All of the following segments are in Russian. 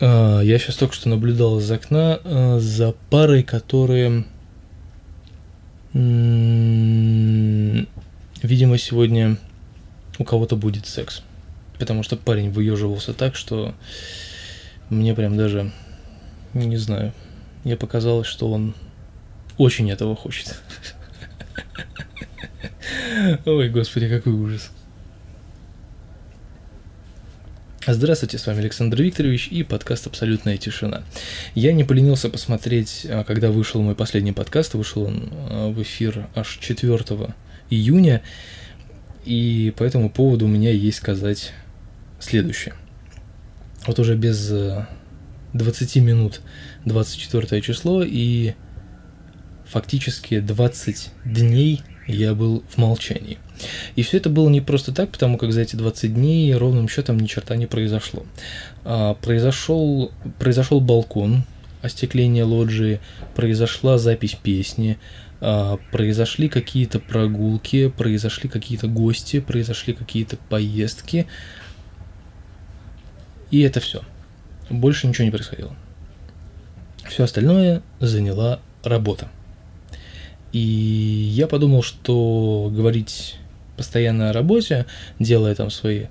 А, я сейчас только что наблюдал из окна а, за парой, которые, видимо, сегодня у кого-то будет секс. Потому что парень выеживался так, что мне прям даже, не знаю, мне показалось, что он очень этого хочет. Ой, господи, какой ужас. Здравствуйте, с вами Александр Викторович и подкаст «Абсолютная тишина». Я не поленился посмотреть, а, когда вышел мой последний подкаст, вышел он а, в эфир аж 4 июня, и по этому поводу у меня есть сказать следующее. Вот уже без 20 э, минут 24 число, и фактически 20 дней я был в молчании. И все это было не просто так, потому как за эти 20 дней ровным счетом ни черта не произошло. А, произошел, произошел балкон, остекление лоджии, произошла запись песни, а, произошли какие-то прогулки, произошли какие-то гости, произошли какие-то поездки. И это все. Больше ничего не происходило. Все остальное заняла работа. И я подумал, что говорить постоянно о работе, делая там свои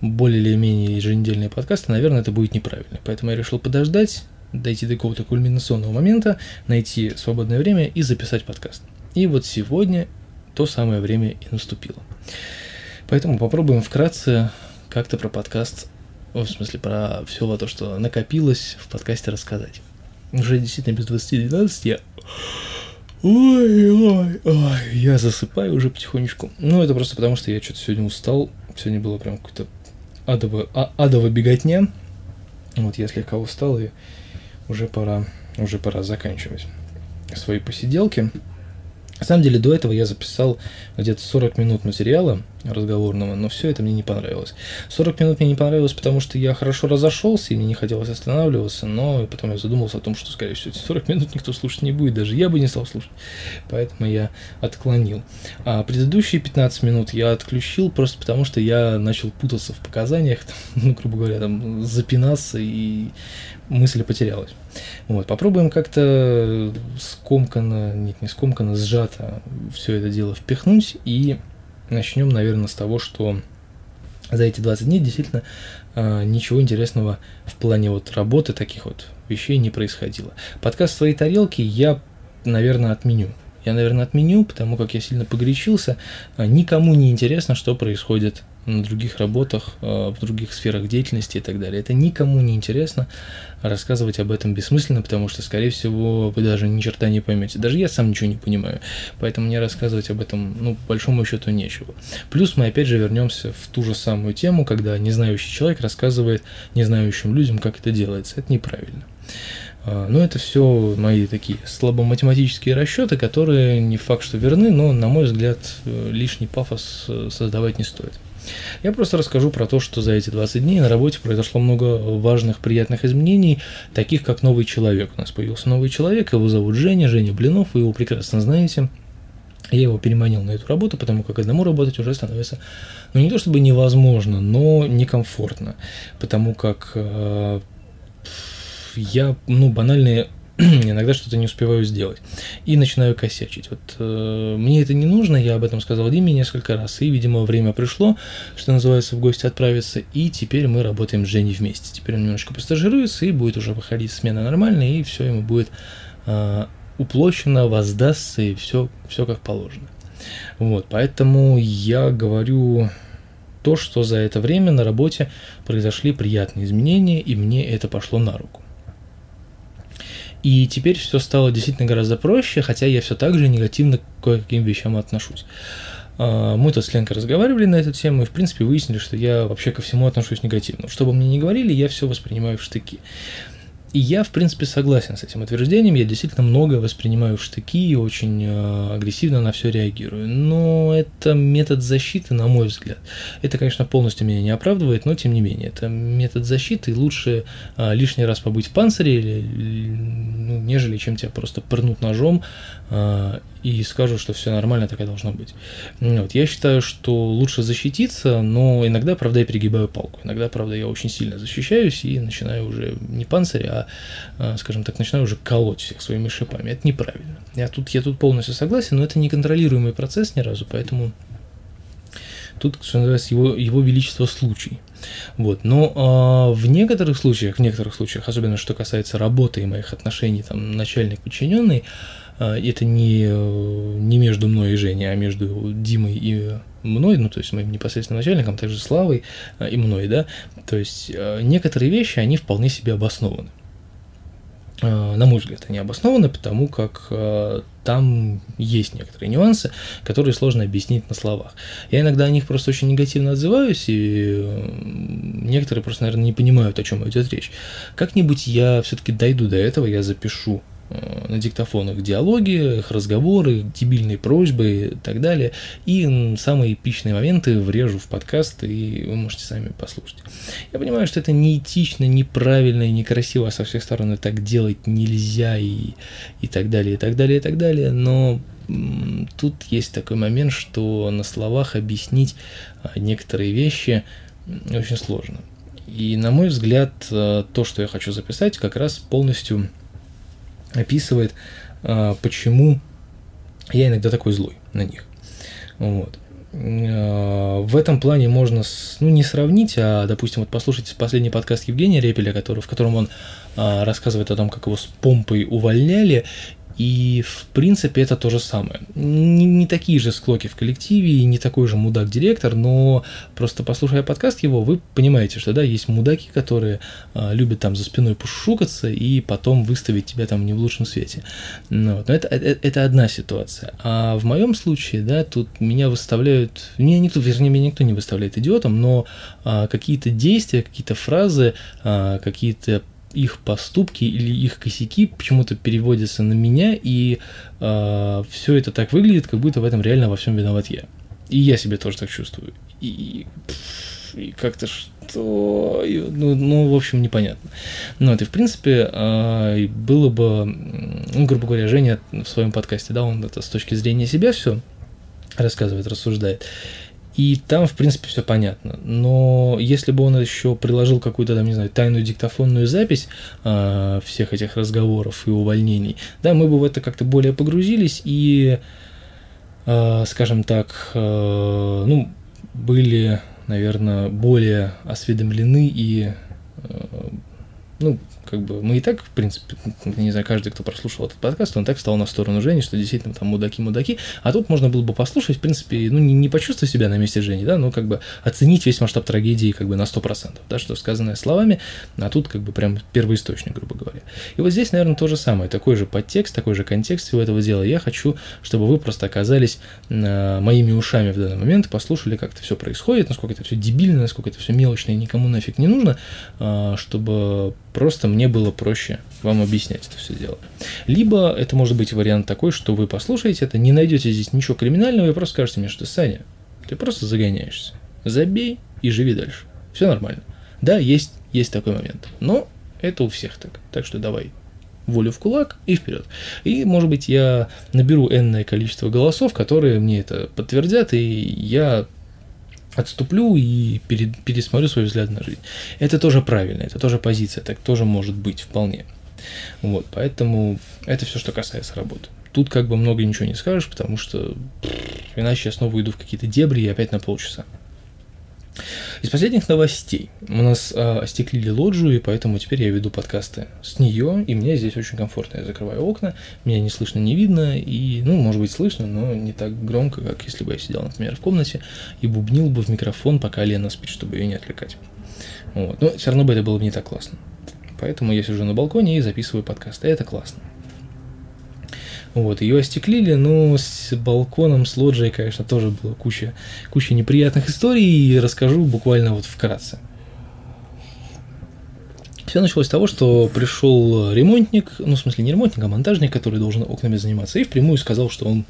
более или менее еженедельные подкасты, наверное, это будет неправильно. Поэтому я решил подождать, дойти до какого-то кульминационного момента, найти свободное время и записать подкаст. И вот сегодня то самое время и наступило. Поэтому попробуем вкратце как-то про подкаст, в смысле про все то, что накопилось в подкасте рассказать. Уже действительно без 20-12 я Ой, ой, ой, я засыпаю уже потихонечку. Ну, это просто потому, что я что-то сегодня устал. Сегодня было прям какое-то адово, а, адово беготня. Вот я слегка устал, и уже пора, уже пора заканчивать свои посиделки. На самом деле, до этого я записал где-то 40 минут материала разговорного, но все это мне не понравилось. 40 минут мне не понравилось, потому что я хорошо разошелся, и мне не хотелось останавливаться, но потом я задумался о том, что, скорее всего, эти 40 минут никто слушать не будет, даже я бы не стал слушать, поэтому я отклонил. А предыдущие 15 минут я отключил просто потому, что я начал путаться в показаниях, ну, грубо говоря, там, запинаться, и мысль потерялась. Вот, попробуем как-то скомканно, нет, не скомканно, сжато все это дело впихнуть и начнем, наверное, с того, что за эти 20 дней действительно э, ничего интересного в плане вот работы таких вот вещей не происходило. Подкаст своей тарелки я, наверное, отменю. Я, наверное, отменю, потому как я сильно погорячился. А, никому не интересно, что происходит на других работах, э, в других сферах деятельности и так далее. Это никому не интересно, рассказывать об этом бессмысленно, потому что, скорее всего, вы даже ни черта не поймете. Даже я сам ничего не понимаю, поэтому мне рассказывать об этом, ну, по большому счету, нечего. Плюс мы опять же вернемся в ту же самую тему, когда незнающий человек рассказывает незнающим людям, как это делается. Это неправильно. А, но это все мои такие слабоматематические расчеты, которые не факт, что верны, но, на мой взгляд, э, лишний пафос э, создавать не стоит. Я просто расскажу про то, что за эти 20 дней на работе произошло много важных, приятных изменений, таких как новый человек. У нас появился новый человек, его зовут Женя, Женя Блинов, вы его прекрасно знаете. Я его переманил на эту работу, потому как одному работать уже становится, ну не то чтобы невозможно, но некомфортно, потому как э, я, ну, банальные иногда что-то не успеваю сделать. И начинаю косячить. Вот э, мне это не нужно, я об этом сказал Диме несколько раз. И, видимо, время пришло, что называется, в гости отправиться. И теперь мы работаем с Женей вместе. Теперь он немножко постажируется и будет уже выходить смена нормальная, и все ему будет э, уплощено, воздастся, и все, все как положено. Вот, поэтому я говорю то, что за это время на работе произошли приятные изменения, и мне это пошло на руку. И теперь все стало действительно гораздо проще, хотя я все так же негативно к кое-каким вещам отношусь. А, мы тут с Ленкой разговаривали на эту тему и, в принципе, выяснили, что я вообще ко всему отношусь негативно. Что бы мне ни говорили, я все воспринимаю в штыки. И я, в принципе, согласен с этим утверждением. Я действительно многое воспринимаю в штыки и очень э, агрессивно на все реагирую. Но это метод защиты, на мой взгляд. Это, конечно, полностью меня не оправдывает, но тем не менее. Это метод защиты, и лучше э, лишний раз побыть в панцире, или, ну, нежели чем тебя просто пырнут ножом и скажут, что все нормально, так и должно быть. Вот. Я считаю, что лучше защититься, но иногда, правда, я перегибаю палку. Иногда, правда, я очень сильно защищаюсь и начинаю уже не панцирь, а, а скажем так, начинаю уже колоть всех своими шипами. Это неправильно. Я тут, я тут полностью согласен, но это неконтролируемый процесс ни разу, поэтому тут, что называется, его, его величество случай. Вот. Но э, в некоторых случаях, в некоторых случаях, особенно что касается работы и моих отношений, там, начальник-подчиненный, это не, не между мной и Женей, а между Димой и мной, ну, то есть моим непосредственным начальником, также Славой э, и мной, да, то есть некоторые вещи, они вполне себе обоснованы. На мой взгляд, они обоснованы, потому как там есть некоторые нюансы, которые сложно объяснить на словах. Я иногда о них просто очень негативно отзываюсь, и некоторые просто, наверное, не понимают, о чем идет речь. Как-нибудь я все-таки дойду до этого, я запишу на диктофонах диалоги, их разговоры, дебильные просьбы и так далее. И самые эпичные моменты врежу в подкаст, и вы можете сами послушать. Я понимаю, что это неэтично, неправильно и некрасиво, а со всех сторон так делать нельзя, и, и так далее, и так далее, и так далее, но тут есть такой момент, что на словах объяснить а, некоторые вещи очень сложно. И, на мой взгляд, э, то, что я хочу записать, как раз полностью описывает, а, почему я иногда такой злой на них. Вот. А, в этом плане можно, ну, не сравнить, а, допустим, вот послушать последний подкаст Евгения Репеля, который, в котором он а, рассказывает о том, как его с помпой увольняли, и, в принципе, это то же самое. Не, не такие же склоки в коллективе, и не такой же мудак-директор, но просто послушая подкаст его, вы понимаете, что, да, есть мудаки, которые а, любят там за спиной пошукаться и потом выставить тебя там не в лучшем свете. Ну, вот. Но это, это, это одна ситуация. А в моем случае, да, тут меня выставляют, меня никто, вернее, меня никто не выставляет идиотом, но а, какие-то действия, какие-то фразы, а, какие-то их поступки или их косяки почему-то переводятся на меня, и э, а, все это так выглядит, как будто в этом реально во всем виноват я. И я себе тоже так чувствую. И, и как-то что... Ну, ну, в общем, непонятно. Ну, и, в принципе, э, было бы, ну, грубо говоря, Женя в своем подкасте, да, он это с точки зрения себя все рассказывает, рассуждает. И там, в принципе, все понятно. Но если бы он еще приложил какую-то, там, не знаю, тайную диктофонную запись э, всех этих разговоров и увольнений, да, мы бы в это как-то более погрузились и, э, скажем так, э, ну, были, наверное, более осведомлены и, ну, как бы мы и так, в принципе, не знаю, каждый, кто прослушал этот подкаст, он так стал на сторону Жени, что действительно там мудаки-мудаки, а тут можно было бы послушать, в принципе, ну, не, не почувствовать себя на месте Жени, да, но как бы оценить весь масштаб трагедии как бы на 100%, да, что сказанное словами, а тут как бы прям первоисточник, грубо говоря. И вот здесь, наверное, то же самое, такой же подтекст, такой же контекст всего этого дела. Я хочу, чтобы вы просто оказались э, моими ушами в данный момент, послушали, как это все происходит, насколько это все дебильно, насколько это все мелочно и никому нафиг не нужно, э, чтобы просто мне было проще вам объяснять это все дело. Либо это может быть вариант такой, что вы послушаете это, не найдете здесь ничего криминального и просто скажете мне, что Саня, ты просто загоняешься. Забей и живи дальше. Все нормально. Да, есть, есть такой момент. Но это у всех так. Так что давай волю в кулак и вперед. И, может быть, я наберу энное количество голосов, которые мне это подтвердят, и я отступлю и пересмотрю свой взгляд на жизнь. Это тоже правильно, это тоже позиция, так тоже может быть вполне. Вот, поэтому это все, что касается работы. Тут как бы много ничего не скажешь, потому что иначе я снова уйду в какие-то дебри и опять на полчаса. Из последних новостей. У нас э, остеклили лоджию, и поэтому теперь я веду подкасты с нее, и мне здесь очень комфортно. Я закрываю окна, меня не слышно, не видно, и, ну, может быть, слышно, но не так громко, как если бы я сидел, например, в комнате и бубнил бы в микрофон, пока Лена спит, чтобы ее не отвлекать. Вот. Но все равно бы это было бы не так классно. Поэтому я сижу на балконе и записываю подкасты. Это классно. Вот, ее остеклили, но с балконом, с лоджией, конечно, тоже было куча, куча неприятных историй, и расскажу буквально вот вкратце. Все началось с того, что пришел ремонтник, ну, в смысле, не ремонтник, а монтажник, который должен окнами заниматься, и впрямую сказал, что он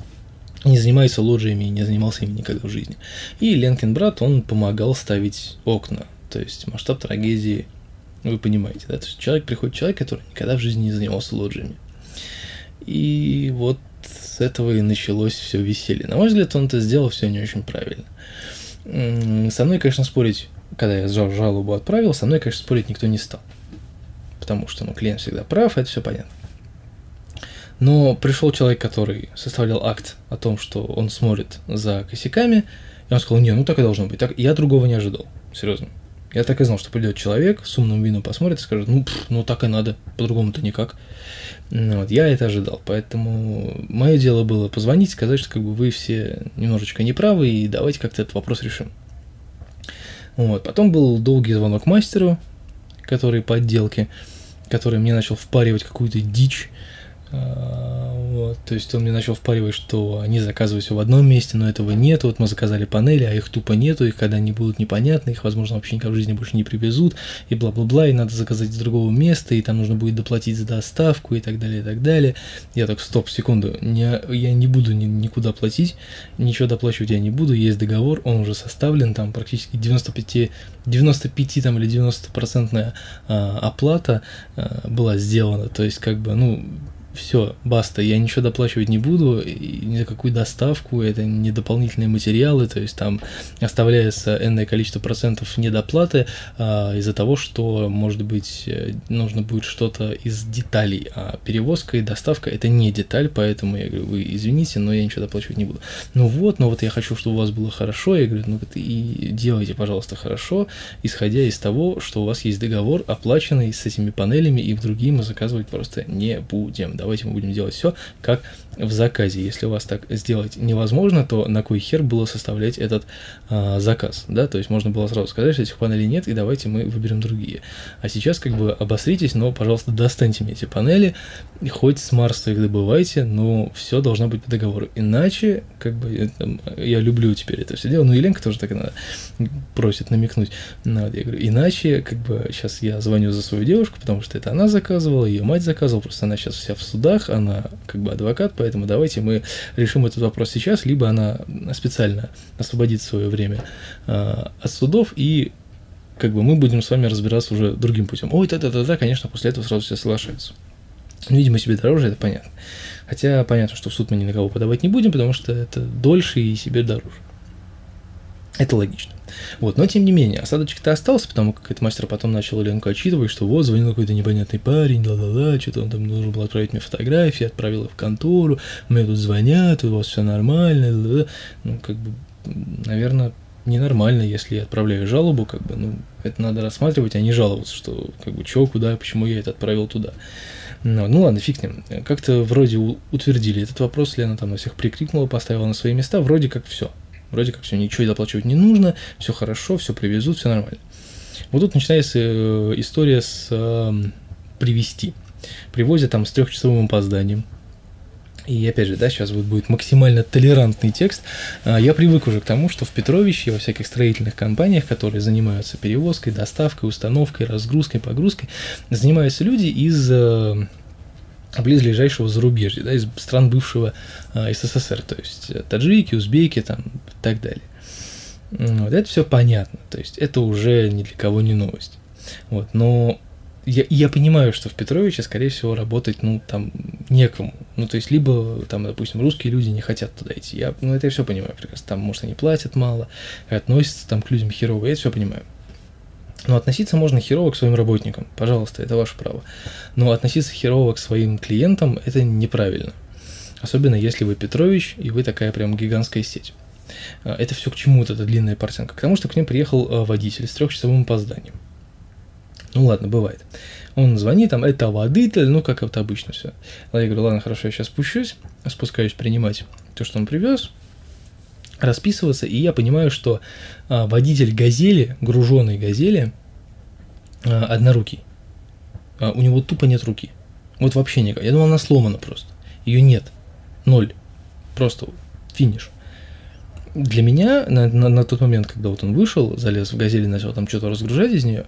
не занимается лоджиями и не занимался ими никогда в жизни. И Ленкин брат, он помогал ставить окна. То есть масштаб трагедии, вы понимаете, да? То есть человек приходит человек, который никогда в жизни не занимался лоджиями. И вот с этого и началось все веселье. На мой взгляд, он это сделал все не очень правильно. Со мной, конечно, спорить, когда я жалобу отправил, со мной, конечно, спорить никто не стал. Потому что, ну, клиент всегда прав, это все понятно. Но пришел человек, который составлял акт о том, что он смотрит за косяками, и он сказал, не, ну так и должно быть. Так, я другого не ожидал, серьезно. Я так и знал, что придет человек с умным видом посмотрит и скажет, ну, пф, ну так и надо, по-другому-то никак. Ну, вот, я это ожидал, поэтому мое дело было позвонить, сказать, что как бы вы все немножечко неправы, и давайте как-то этот вопрос решим. Вот, потом был долгий звонок мастеру, который по отделке, который мне начал впаривать какую-то дичь, а, то есть он мне начал впаривать, что они заказывают все в одном месте, но этого нет. Вот мы заказали панели, а их тупо нету, и когда они будут непонятны, их, возможно, вообще никогда в жизни больше не привезут, и бла-бла-бла, и надо заказать из другого места, и там нужно будет доплатить за доставку, и так далее, и так далее. Я так, стоп, секунду, не, я не буду ни, никуда платить, ничего доплачивать я не буду, есть договор, он уже составлен, там практически 95, 95 там, или 90 процентная а, оплата а, была сделана, то есть как бы, ну, все, баста, я ничего доплачивать не буду, ни за какую доставку, это не дополнительные материалы, то есть там оставляется энное количество процентов недоплаты а, из-за того, что, может быть, э, нужно будет что-то из деталей, а перевозка и доставка это не деталь, поэтому я говорю, вы извините, но я ничего доплачивать не буду. Ну вот, но вот я хочу, чтобы у вас было хорошо, я говорю, ну вот и делайте, пожалуйста, хорошо, исходя из того, что у вас есть договор оплаченный с этими панелями, и в другие мы заказывать просто не будем. Да? давайте мы будем делать все как в заказе. Если у вас так сделать невозможно, то на кой хер было составлять этот а, заказ, да, то есть можно было сразу сказать, что этих панелей нет, и давайте мы выберем другие. А сейчас как бы обосритесь, но, пожалуйста, достаньте мне эти панели, хоть с Марса их добывайте, но все должно быть по договору. Иначе, как бы, я люблю теперь это все дело, ну и Ленка тоже так надо, просит намекнуть. Ну, вот, я говорю, иначе, как бы, сейчас я звоню за свою девушку, потому что это она заказывала, ее мать заказывала, просто она сейчас вся в судах, она как бы адвокат, поэтому давайте мы решим этот вопрос сейчас, либо она специально освободит свое время э, от судов и как бы мы будем с вами разбираться уже другим путем. Ой, да-да-да, конечно, после этого сразу все соглашаются. Видимо, себе дороже, это понятно. Хотя понятно, что в суд мы ни на кого подавать не будем, потому что это дольше и себе дороже. Это логично. Вот, но тем не менее, осадочек-то остался, потому как этот мастер потом начал Ленку отчитывать, что вот, звонил какой-то непонятный парень, ла-ла-ла, что-то он там должен был отправить мне фотографии, отправил их в контору, мне тут звонят, у вас все нормально, ла-ла-ла. ну, как бы, наверное, ненормально, если я отправляю жалобу, как бы, ну, это надо рассматривать, а не жаловаться, что, как бы, что, куда, почему я это отправил туда. Ну, ну ладно, фиг с ним. Как-то вроде утвердили этот вопрос, Лена там на всех прикрикнула, поставила на свои места, вроде как все. Вроде как все, ничего доплачивать не нужно, все хорошо, все привезут, все нормально. Вот тут начинается э, история с э, привести. Привозят там с трехчасовым опозданием. И опять же, да, сейчас вот будет максимально толерантный текст. А, я привык уже к тому, что в Петровище, во всяких строительных компаниях, которые занимаются перевозкой, доставкой, установкой, разгрузкой, погрузкой, занимаются люди из э, близлежащего зарубежья, да, из стран бывшего э, СССР, то есть э, таджики, узбеки там и так далее. Вот это все понятно, то есть это уже ни для кого не новость. Вот, но я, я понимаю, что в Петровиче, скорее всего, работать, ну, там, некому. Ну, то есть, либо, там, допустим, русские люди не хотят туда идти. Я, ну, это я все понимаю прекрасно. Там, может, они платят мало, относятся там к людям херово, я это все понимаю. Но относиться можно херово к своим работникам, пожалуйста, это ваше право. Но относиться херово к своим клиентам – это неправильно. Особенно если вы Петрович, и вы такая прям гигантская сеть. А, это все к чему вот эта длинная портянка? К тому, что к ним приехал а, водитель с трехчасовым опозданием. Ну ладно, бывает. Он звонит, там, это водитель, ну, как это обычно все. Я говорю, ладно, хорошо, я сейчас спущусь, спускаюсь принимать то, что он привез, расписываться, и я понимаю, что а, водитель газели, груженной газели, а, однорукий. А, у него тупо нет руки. Вот вообще никак. Я думал, она сломана просто. Ее нет. Ноль. Просто финиш. Для меня на, на, на тот момент, когда вот он вышел, залез в газель и начал там что-то разгружать из нее,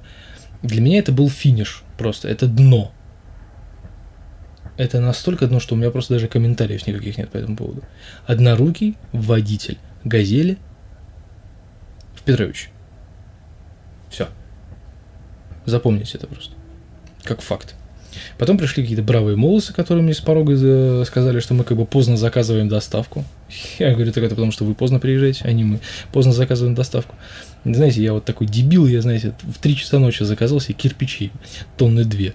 для меня это был финиш просто. Это дно. Это настолько дно, что у меня просто даже комментариев никаких нет по этому поводу. Однорукий водитель Газели в Петрович. Все. Запомните это просто. Как факт. Потом пришли какие-то бравые молодцы, которые мне с порога э, сказали, что мы как бы поздно заказываем доставку. Я говорю, так это потому, что вы поздно приезжаете, а не мы поздно заказываем доставку. Знаете, я вот такой дебил, я, знаете, в 3 часа ночи заказал себе кирпичи, тонны две.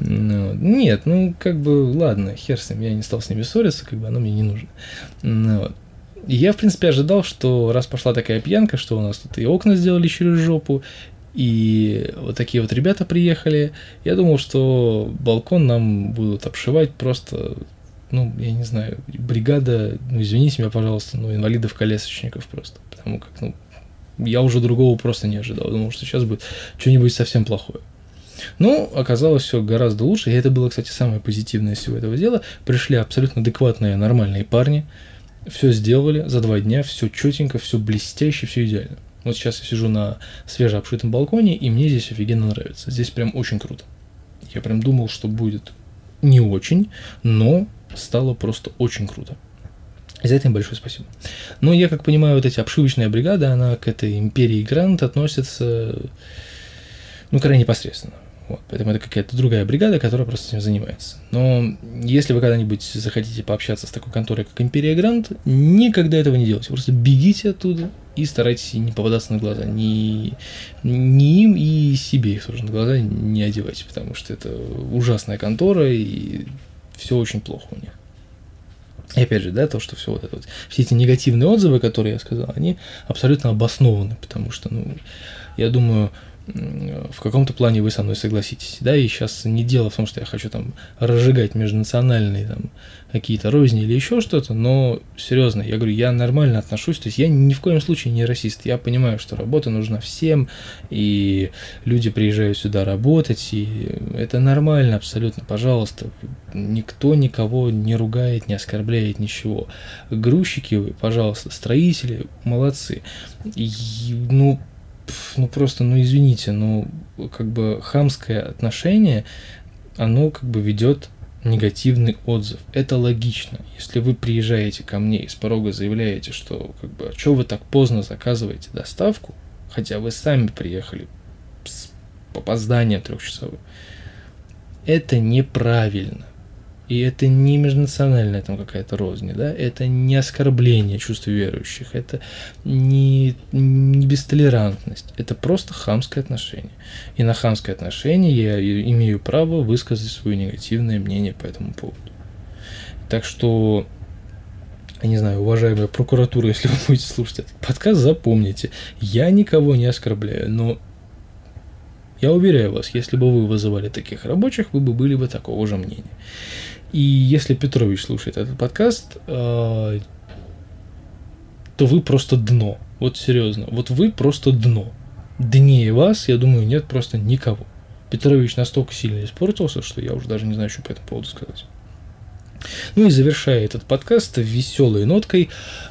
Ну, нет, ну, как бы, ладно, хер с ним, я не стал с ними ссориться, как бы оно мне не нужно. Ну, вот. Я, в принципе, ожидал, что раз пошла такая пьянка, что у нас тут и окна сделали через жопу, и вот такие вот ребята приехали. Я думал, что балкон нам будут обшивать просто, ну, я не знаю, бригада, ну, извините меня, пожалуйста, ну, инвалидов-колясочников просто. Потому как, ну, я уже другого просто не ожидал. Думал, что сейчас будет что-нибудь совсем плохое. Но оказалось все гораздо лучше, и это было, кстати, самое позитивное из всего этого дела. Пришли абсолютно адекватные, нормальные парни, все сделали за два дня, все четенько, все блестяще, все идеально. Вот сейчас я сижу на свежеобшитом балконе, и мне здесь офигенно нравится. Здесь прям очень круто. Я прям думал, что будет не очень, но стало просто очень круто. За это им большое спасибо. Но я как понимаю, вот эти обшивочная бригада, она к этой империи Грант относится, ну, крайне непосредственно. Вот, поэтому это какая-то другая бригада, которая просто этим занимается. Но если вы когда-нибудь захотите пообщаться с такой конторой, как Империя Грант, никогда этого не делайте. Просто бегите оттуда и старайтесь не попадаться на глаза. Ни, ни им и себе их тоже на глаза не одевайте, потому что это ужасная контора, и все очень плохо у них. И опять же, да, то, что все вот это вот, все эти негативные отзывы, которые я сказал, они абсолютно обоснованы, потому что, ну, я думаю, в каком-то плане вы со мной согласитесь, да, и сейчас не дело в том, что я хочу там разжигать межнациональные там какие-то розни или еще что-то, но серьезно, я говорю, я нормально отношусь, то есть я ни в коем случае не расист, я понимаю, что работа нужна всем, и люди приезжают сюда работать, и это нормально абсолютно, пожалуйста, никто никого не ругает, не оскорбляет, ничего. Грузчики вы, пожалуйста, строители, молодцы. И, ну, ну просто, ну извините, ну как бы хамское отношение, оно как бы ведет негативный отзыв. Это логично. Если вы приезжаете ко мне и с порога заявляете, что как бы, а что вы так поздно заказываете доставку, хотя вы сами приехали с опозданием трехчасовым, это неправильно. И это не межнациональная там какая-то розни, да, это не оскорбление чувств верующих, это не, не бестолерантность, это просто хамское отношение. И на хамское отношение я имею право высказать свое негативное мнение по этому поводу. Так что, я не знаю, уважаемая прокуратура, если вы будете слушать этот подкаст, запомните, я никого не оскорбляю, но я уверяю вас, если бы вы вызывали таких рабочих, вы бы были бы такого же мнения. И если Петрович слушает этот подкаст, э, то вы просто дно. Вот серьезно. Вот вы просто дно. Днее вас, я думаю, нет просто никого. Петрович настолько сильно испортился, что я уже даже не знаю, что по этому поводу сказать. Ну и завершая этот подкаст веселой ноткой,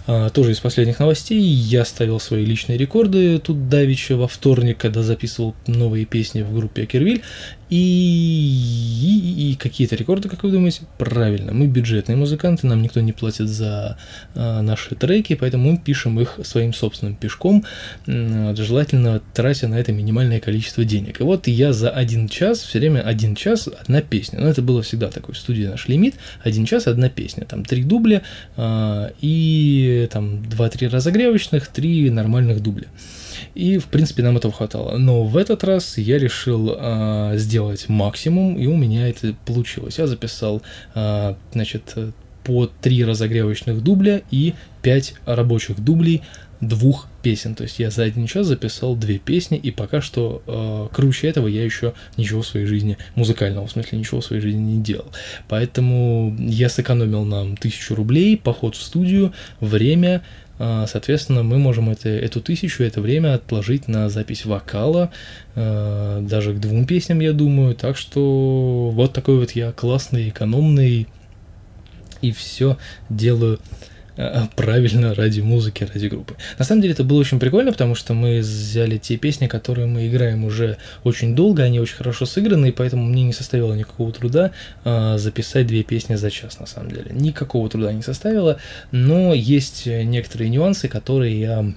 а, тоже из последних новостей, я ставил свои личные рекорды тут давеча во вторник, когда записывал новые песни в группе Акервиль, и, и, и какие-то рекорды, как вы думаете? Правильно, мы бюджетные музыканты, нам никто не платит за а, наши треки, поэтому мы пишем их своим собственным пешком, а, желательно тратя на это минимальное количество денег. И вот я за один час, все время один час, одна песня. Но это было всегда такой в студии наш лимит, один час, одна песня. Там три дубля а, и там два-три разогревочных, три нормальных дубля. И, в принципе, нам этого хватало. Но в этот раз я решил а, сделать максимум, и у меня это получилось. Я записал, а, значит, по три разогревочных дубля и пять рабочих дублей двух песен. То есть я за один час записал две песни, и пока что э, круче этого я еще ничего в своей жизни, музыкального в смысле, ничего в своей жизни не делал. Поэтому я сэкономил нам тысячу рублей, поход в студию, время, а, Соответственно, мы можем это, эту тысячу, это время отложить на запись вокала, э, даже к двум песням, я думаю. Так что вот такой вот я классный, экономный, и все делаю Э, правильно ради музыки, ради группы. На самом деле это было очень прикольно, потому что мы взяли те песни, которые мы играем уже очень долго, они очень хорошо сыграны, и поэтому мне не составило никакого труда э, записать две песни за час, на самом деле. Никакого труда не составило, но есть некоторые нюансы, которые я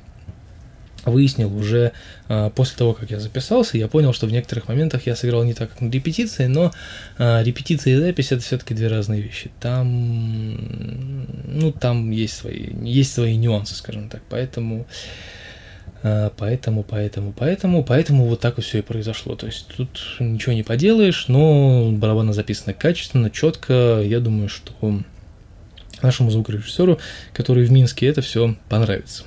выяснил уже э, после того, как я записался, я понял, что в некоторых моментах я сыграл не так, как на репетиции, но э, репетиция и запись это все-таки две разные вещи. Там, ну, там есть свои, есть свои нюансы, скажем так, поэтому, э, поэтому, поэтому, поэтому, поэтому вот так вот все и произошло. То есть тут ничего не поделаешь, но барабаны записаны качественно, четко. Я думаю, что нашему звукорежиссеру, который в Минске, это все понравится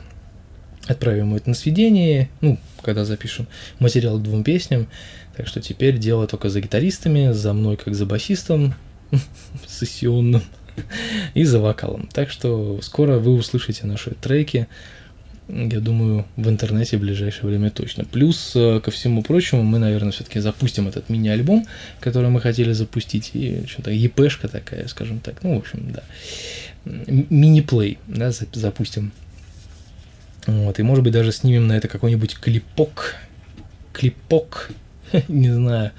отправим это на сведение, ну, когда запишем материал к двум песням. Так что теперь дело только за гитаристами, за мной как за басистом сессионным и за вокалом. Так что скоро вы услышите наши треки, я думаю, в интернете в ближайшее время точно. Плюс, э, ко всему прочему, мы, наверное, все-таки запустим этот мини-альбом, который мы хотели запустить, и что-то епешка такая, скажем так, ну, в общем, да, мини-плей, да, запустим вот, и может быть даже снимем на это какой-нибудь клипок. Клипок. не знаю,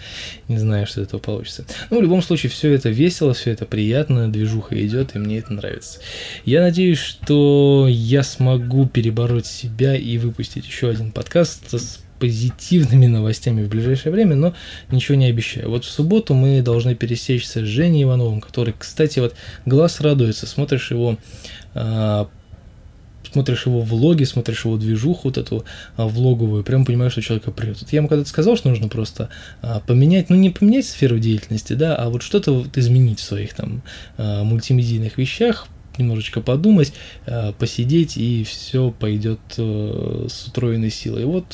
не знаю, что этого получится. Ну, в любом случае, все это весело, все это приятно, движуха идет, и мне это нравится. Я надеюсь, что я смогу перебороть себя и выпустить еще один подкаст с позитивными новостями в ближайшее время, но ничего не обещаю. Вот в субботу мы должны пересечься с Женей Ивановым, который, кстати, вот глаз радуется, смотришь его а, смотришь его влоги, смотришь его движуху вот эту а, влоговую, прям понимаешь, что человека прет. Вот я ему когда-то сказал, что нужно просто а, поменять, ну не поменять сферу деятельности, да, а вот что-то вот изменить в своих там а, мультимедийных вещах, немножечко подумать, а, посидеть, и все пойдет а, с утроенной силой. И вот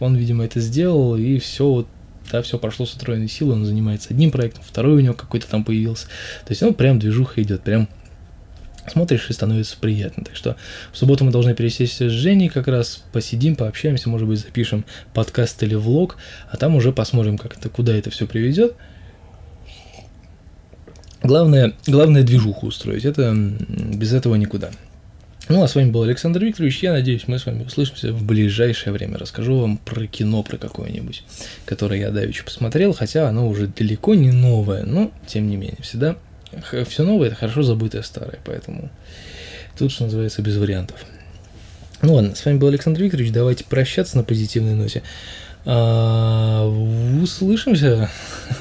он, видимо, это сделал, и все вот да, все прошло с утроенной силой, он занимается одним проектом, второй у него какой-то там появился. То есть, ну, прям движуха идет, прям смотришь и становится приятно. Так что в субботу мы должны пересечься с Женей, как раз посидим, пообщаемся, может быть, запишем подкаст или влог, а там уже посмотрим, как это, куда это все приведет. Главное, главное движуху устроить, это без этого никуда. Ну, а с вами был Александр Викторович, я надеюсь, мы с вами услышимся в ближайшее время. Расскажу вам про кино, про какое-нибудь, которое я давеча посмотрел, хотя оно уже далеко не новое, но тем не менее, всегда все новое это хорошо забытое старое, поэтому тут, что называется, без вариантов. Ну ладно, с вами был Александр Викторович, давайте прощаться на позитивной ноте. А, услышимся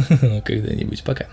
когда-нибудь, пока.